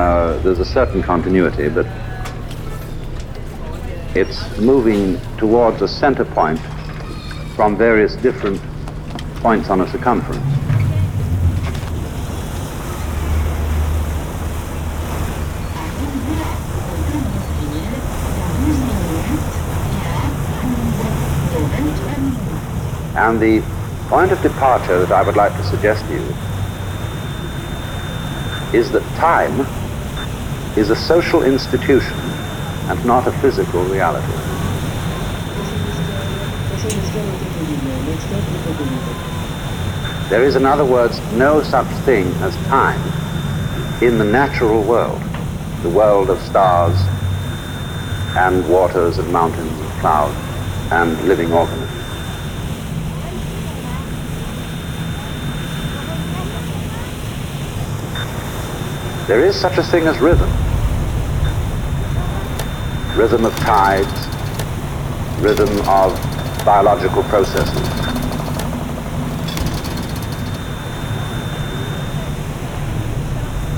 uh, there's a certain continuity, but it's moving towards a center point from various different points on a circumference. And the point of departure that I would like to suggest to you is that time is a social institution and not a physical reality. There is, in other words, no such thing as time in the natural world, the world of stars and waters and mountains and clouds and living organisms. There is such a thing as rhythm. Rhythm of tides, rhythm of biological processes.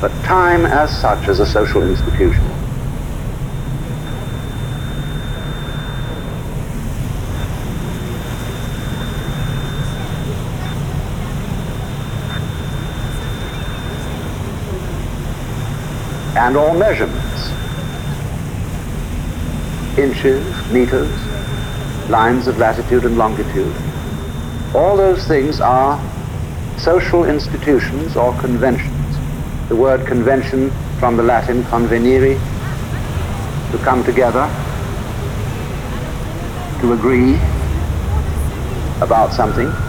But time as such is a social institution. And all measurements. Inches, meters, lines of latitude and longitude. All those things are social institutions or conventions. The word convention from the Latin convenire, to come together, to agree about something.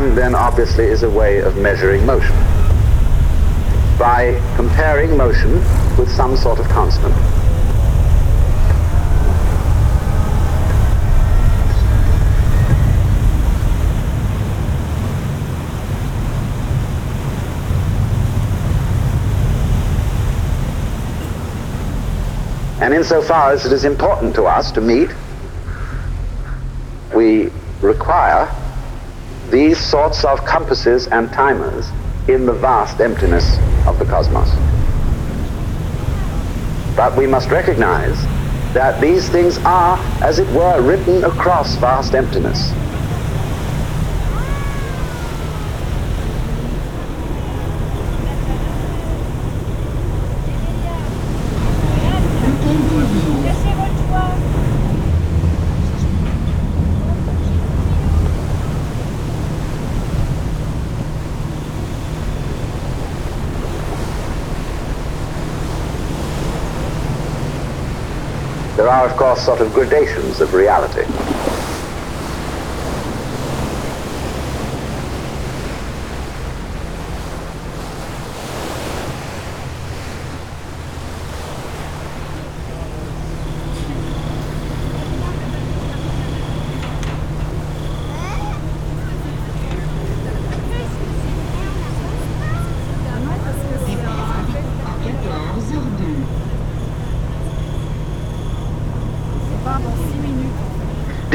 Then obviously is a way of measuring motion by comparing motion with some sort of constant. And insofar as it is important to us to meet, we require these sorts of compasses and timers in the vast emptiness of the cosmos. But we must recognize that these things are, as it were, written across vast emptiness. Course, sort of gradations of reality.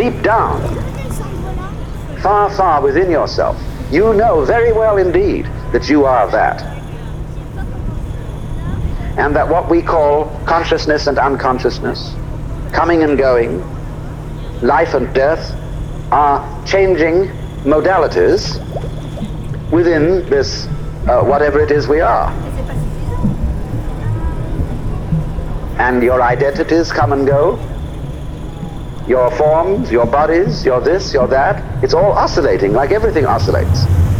Deep down, far, far within yourself, you know very well indeed that you are that. And that what we call consciousness and unconsciousness, coming and going, life and death, are changing modalities within this, uh, whatever it is we are. And your identities come and go, your forms, your bodies, your this, your that. It's all oscillating like everything oscillates.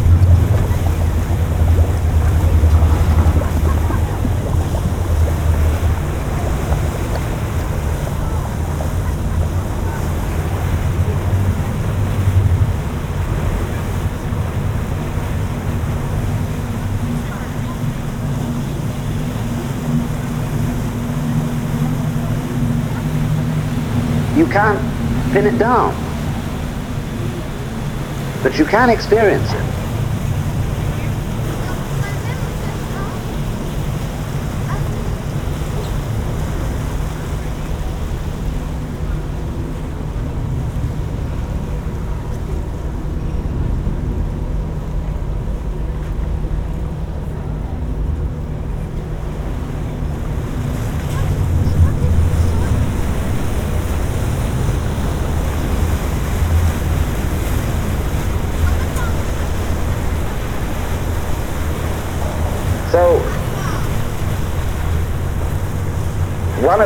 Can't pin it down. But you can experience it.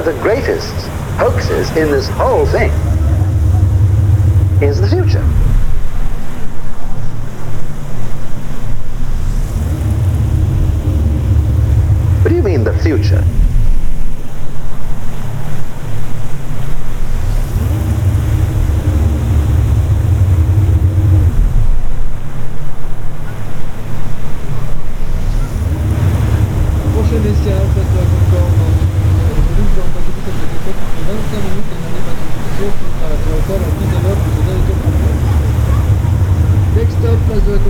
Of the greatest hoaxes in this whole thing is the future. What do you mean the future?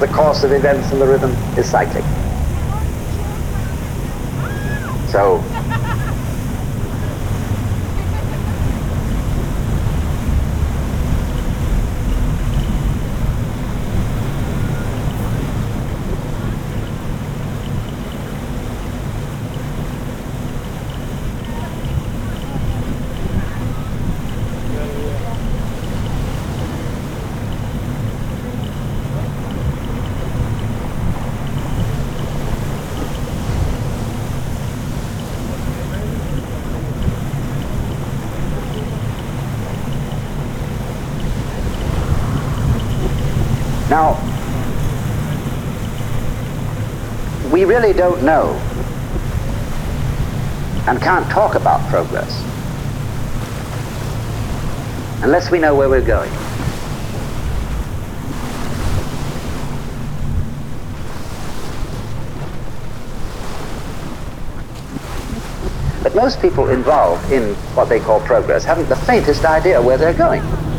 the course of events and the rhythm is cyclic. So Now, we really don't know and can't talk about progress unless we know where we're going. But most people involved in what they call progress haven't the faintest idea where they're going.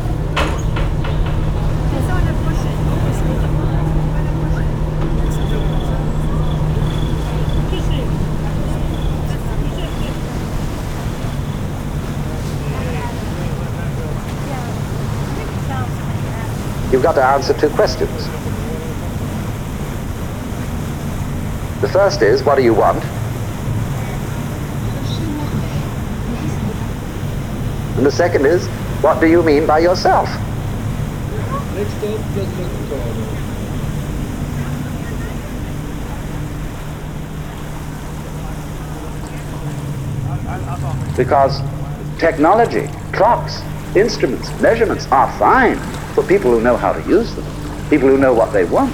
Got to answer two questions. The first is, what do you want? And the second is, what do you mean by yourself? Because technology, clocks, instruments, measurements are fine for people who know how to use them, people who know what they want.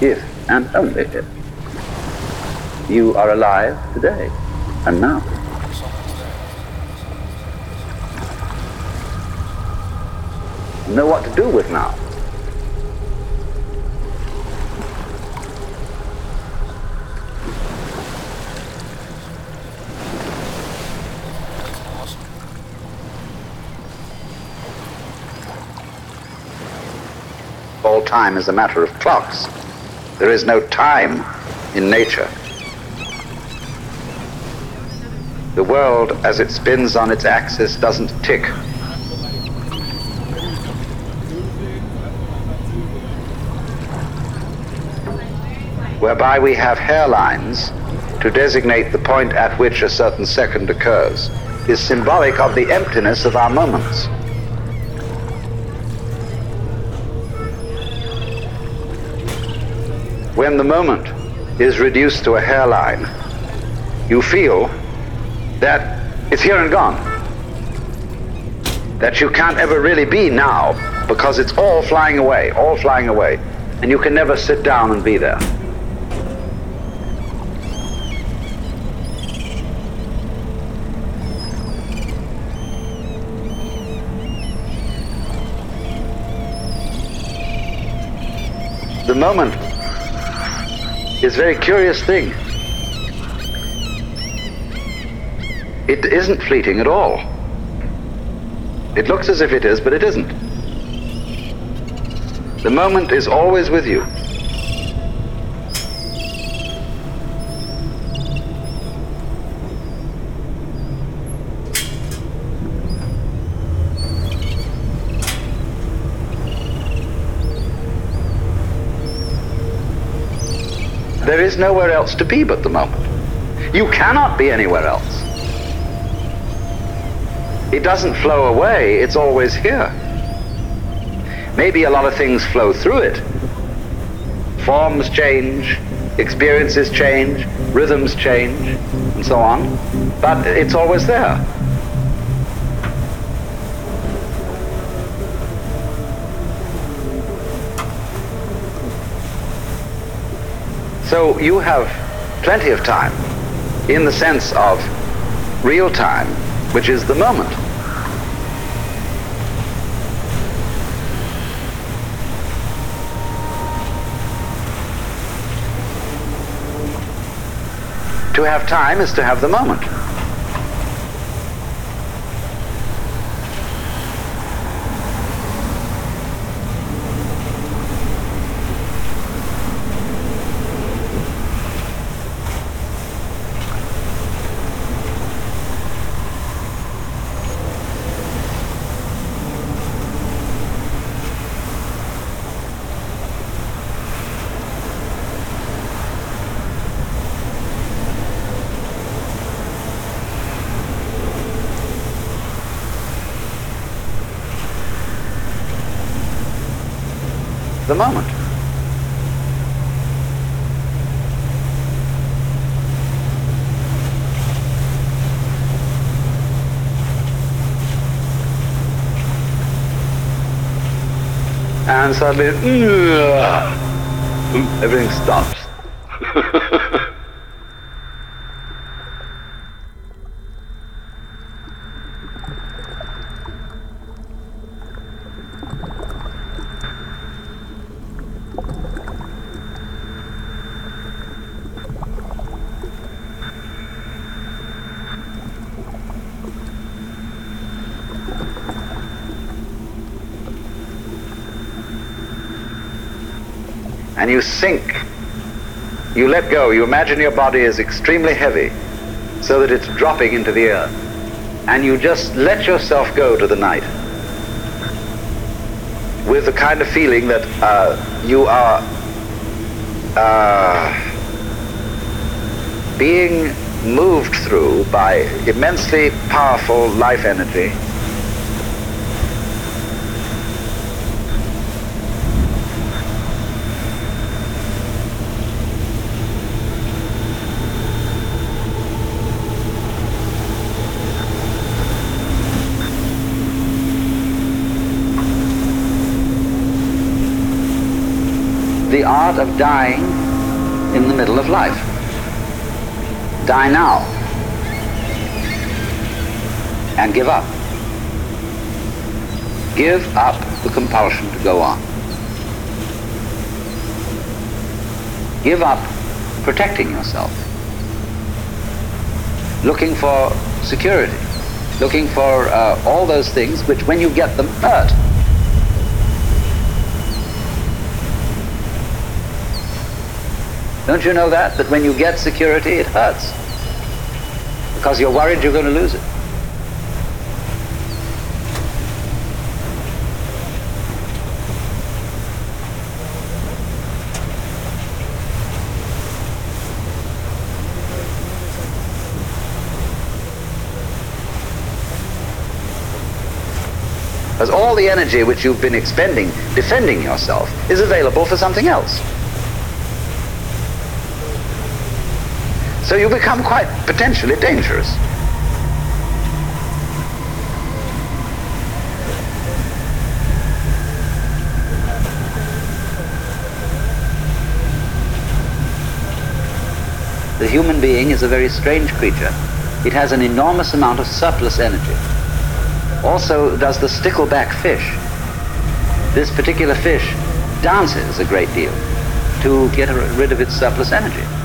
If and only if you are alive today and now. Know what to do with now. all time is a matter of clocks. There is no time in nature. The world, as it spins on its axis, doesn't tick. Whereby we have hairlines to designate the point at which a certain second occurs, is symbolic of the emptiness of our moments. When the moment is reduced to a hairline, you feel that it's here and gone. That you can't ever really be now because it's all flying away, all flying away. And you can never sit down and be there. the moment is very curious thing. It isn't fleeting at all. It looks as if it is, but it isn't. The moment is always with you. There is nowhere else to be but the moment. You cannot be anywhere else. It doesn't flow away, it's always here. Maybe a lot of things flow through it. Forms change, experiences change, rhythms change, and so on. But it's always there. So you have plenty of time in the sense of real time, which is the moment. To have time is to have the moment. The moment. And suddenly, everything stops. and you sink. You let go. You imagine your body is extremely heavy so that it's dropping into the earth. And you just let yourself go to the night with the kind of feeling that uh, you are uh, being moved through by immensely powerful life energy the art of dying in the middle of life. Die now and give up. Give up the compulsion to go on. Give up protecting yourself. Looking for security. Looking for uh, all those things which, when you get them, hurt. Don't you know that? That when you get security, it hurts. Because you're worried you're going to lose it. Because all the energy which you've been expending defending yourself is available for something else. So you become quite potentially dangerous. The human being is a very strange creature. It has an enormous amount of surplus energy also does the stickleback fish. This particular fish dances a great deal to get rid of its surplus energy.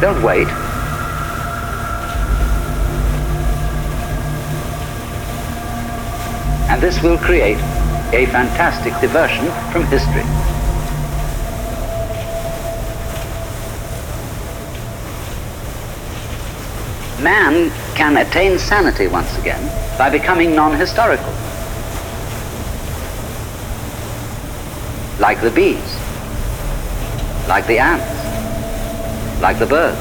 Don't wait. And this will create a fantastic diversion from history. Man can attain sanity once again by becoming non-historical. Like the bees, like the ants, like the birds.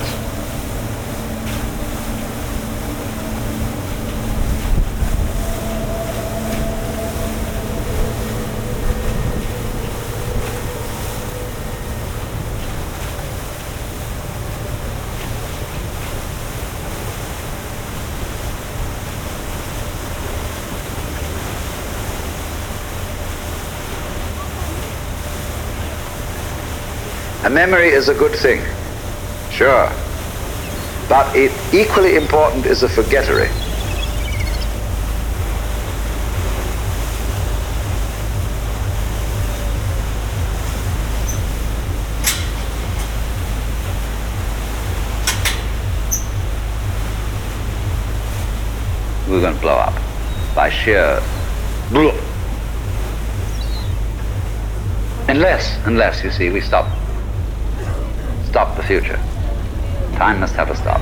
A memory is a good thing, sure. But it, equally important is a forgettery. We're going to blow up by sheer Unless, unless, you see, we stop stop the future. Time must have a stop.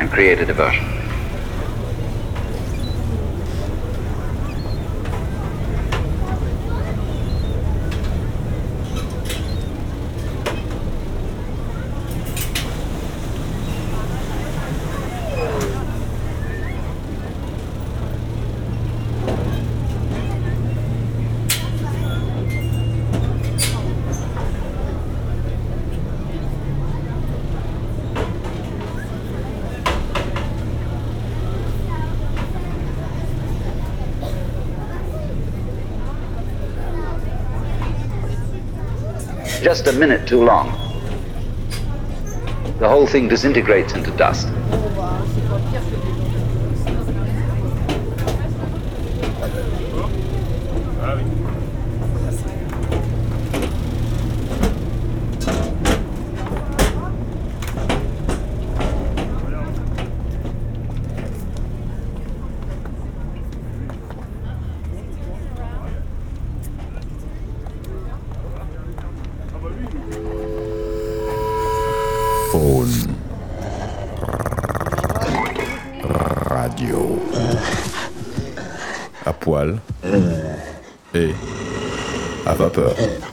And create a diversion. Just a minute too long. The whole thing disintegrates into dust. Vapeur.